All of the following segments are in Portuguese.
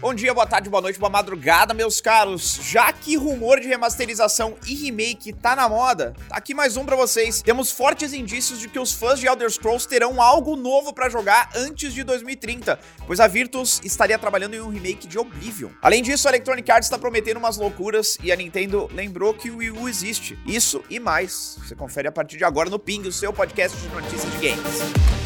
Bom dia, boa tarde, boa noite, boa madrugada, meus caros. Já que rumor de remasterização e remake tá na moda, tá aqui mais um para vocês. Temos fortes indícios de que os fãs de Elder Scrolls terão algo novo para jogar antes de 2030, pois a Virtus estaria trabalhando em um remake de Oblivion. Além disso, a Electronic Arts está prometendo umas loucuras e a Nintendo lembrou que o Wii U existe. Isso e mais. Você confere a partir de agora no Ping, o seu podcast de notícias de games.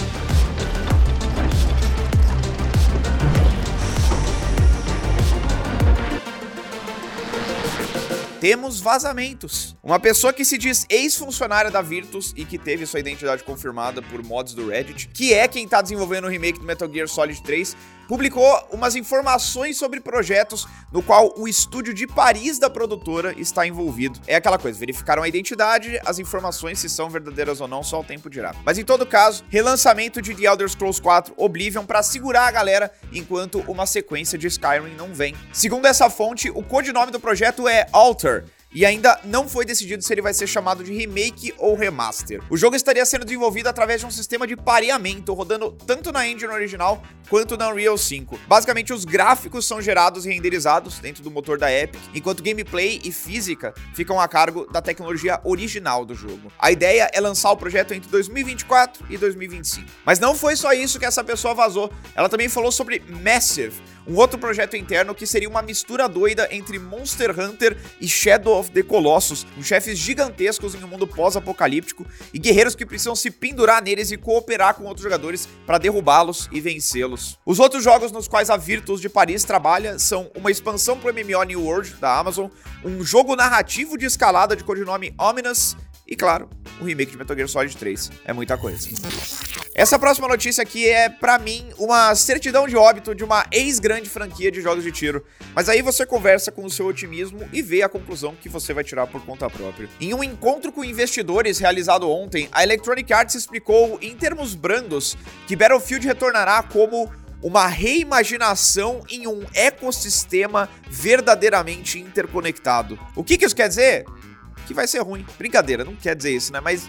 Temos vazamentos. Uma pessoa que se diz ex-funcionária da Virtus e que teve sua identidade confirmada por mods do Reddit, que é quem tá desenvolvendo o remake do Metal Gear Solid 3, publicou umas informações sobre projetos no qual o estúdio de Paris da produtora está envolvido. É aquela coisa, verificaram a identidade, as informações se são verdadeiras ou não, só o tempo dirá. Mas em todo caso, relançamento de The Elder Scrolls 4 Oblivion para segurar a galera enquanto uma sequência de Skyrim não vem. Segundo essa fonte, o codinome do projeto é Alter, e ainda não foi decidido se ele vai ser chamado de remake ou remaster. O jogo estaria sendo desenvolvido através de um sistema de pareamento, rodando tanto na engine original quanto na Unreal 5. Basicamente, os gráficos são gerados e renderizados dentro do motor da Epic, enquanto gameplay e física ficam a cargo da tecnologia original do jogo. A ideia é lançar o projeto entre 2024 e 2025. Mas não foi só isso que essa pessoa vazou, ela também falou sobre Massive, um outro projeto interno que seria uma mistura doida entre Monster Hunter e Shadow of the Colossus, com chefes gigantescos em um mundo pós-apocalíptico e guerreiros que precisam se pendurar neles e cooperar com outros jogadores para derrubá-los e vencê-los. Os outros jogos nos quais a Virtus de Paris trabalha são uma expansão para o MMO New World da Amazon, um jogo narrativo de escalada de codinome Ominous e, claro, o remake de Metal Gear Solid 3. É muita coisa. Essa próxima notícia aqui é, para mim, uma certidão de óbito de uma ex-grande franquia de jogos de tiro. Mas aí você conversa com o seu otimismo e vê a conclusão que você vai tirar por conta própria. Em um encontro com investidores realizado ontem, a Electronic Arts explicou, em termos brandos, que Battlefield retornará como uma reimaginação em um ecossistema verdadeiramente interconectado. O que, que isso quer dizer? Que vai ser ruim. Brincadeira, não quer dizer isso, né? Mas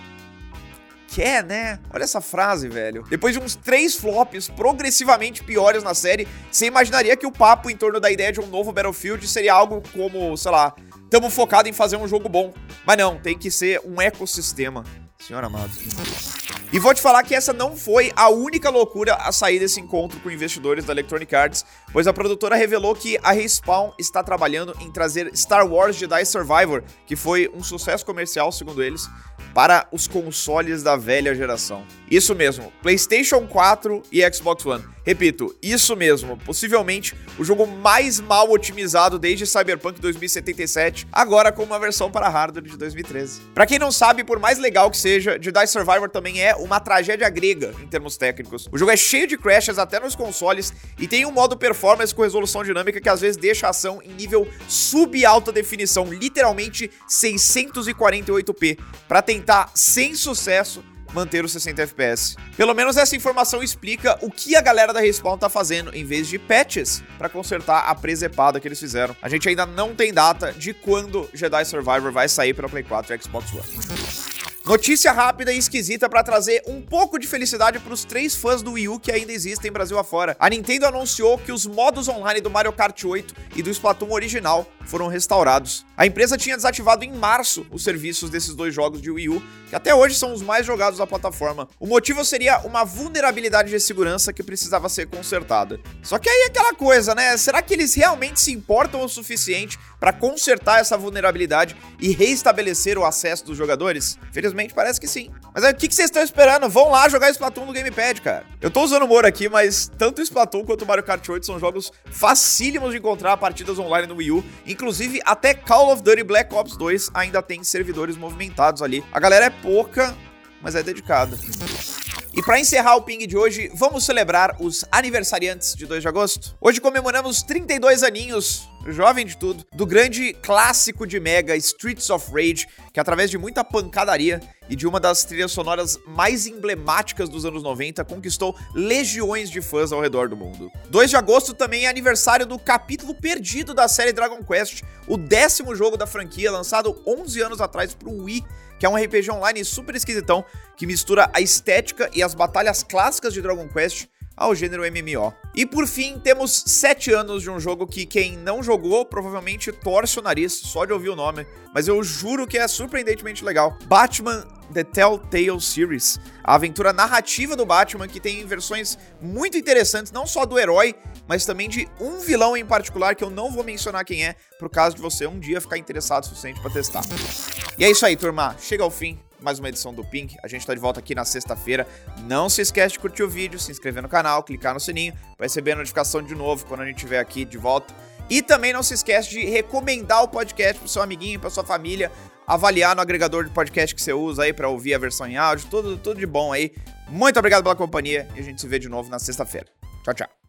quer, né? Olha essa frase, velho. Depois de uns três flops progressivamente piores na série, você imaginaria que o papo em torno da ideia de um novo Battlefield seria algo como, sei lá, tamo focado em fazer um jogo bom. Mas não, tem que ser um ecossistema. Senhor amado. E vou te falar que essa não foi a única loucura a sair desse encontro com investidores da Electronic Arts, pois a produtora revelou que a Respawn está trabalhando em trazer Star Wars Jedi Survivor, que foi um sucesso comercial, segundo eles, para os consoles da velha geração. Isso mesmo, PlayStation 4 e Xbox One. Repito, isso mesmo, possivelmente o jogo mais mal otimizado desde Cyberpunk 2077, agora com uma versão para hardware de 2013. Para quem não sabe, por mais legal que seja, Jedi Survivor também é uma tragédia grega em termos técnicos. O jogo é cheio de crashes até nos consoles e tem um modo performance com resolução dinâmica que às vezes deixa a ação em nível sub-alta definição, literalmente 648p, para tentar sem sucesso manter os 60 FPS. Pelo menos essa informação explica o que a galera da Respawn tá fazendo em vez de patches para consertar a presepada que eles fizeram. A gente ainda não tem data de quando Jedi Survivor vai sair para Play 4 e Xbox One. Notícia rápida e esquisita para trazer um pouco de felicidade para os três fãs do Wii U que ainda existem Brasil afora. A Nintendo anunciou que os modos online do Mario Kart 8 e do Splatoon original foram restaurados. A empresa tinha desativado em março os serviços desses dois jogos de Wii U, que até hoje são os mais jogados da plataforma. O motivo seria uma vulnerabilidade de segurança que precisava ser consertada. Só que aí é aquela coisa, né? Será que eles realmente se importam o suficiente para consertar essa vulnerabilidade e reestabelecer o acesso dos jogadores? Infelizmente parece que sim. Mas aí o que, vocês estão esperando? Vão lá jogar Splatoon no Gamepad, cara. Eu tô usando humor aqui, mas tanto Splatoon quanto Mario Kart 8 são jogos facílimos de encontrar partidas online no Wii U. Inclusive, até Call of Duty Black Ops 2 ainda tem servidores movimentados ali. A galera é pouca, mas é dedicada. E para encerrar o ping de hoje, vamos celebrar os aniversariantes de 2 de agosto. Hoje comemoramos 32 aninhos jovem de tudo, do grande clássico de Mega Streets of Rage, que através de muita pancadaria e de uma das trilhas sonoras mais emblemáticas dos anos 90, conquistou legiões de fãs ao redor do mundo. 2 de agosto também é aniversário do capítulo perdido da série Dragon Quest, o décimo jogo da franquia, lançado 11 anos atrás para o Wii, que é um RPG online super esquisitão que mistura a estética e as batalhas clássicas de Dragon Quest ao gênero MMO. E por fim, temos 7 anos de um jogo que quem não jogou provavelmente torce o nariz só de ouvir o nome, mas eu juro que é surpreendentemente legal. Batman The Telltale Series, a aventura narrativa do Batman que tem versões muito interessantes, não só do herói, mas também de um vilão em particular que eu não vou mencionar quem é, por caso de você um dia ficar interessado o suficiente para testar. E é isso aí, turma. Chega ao fim mais uma edição do Pink. A gente tá de volta aqui na sexta-feira. Não se esquece de curtir o vídeo, se inscrever no canal, clicar no sininho para receber a notificação de novo quando a gente estiver aqui de volta. E também não se esquece de recomendar o podcast pro seu amiguinho, pra sua família, avaliar no agregador de podcast que você usa aí para ouvir a versão em áudio, tudo, tudo de bom aí. Muito obrigado pela companhia e a gente se vê de novo na sexta-feira. Tchau, tchau.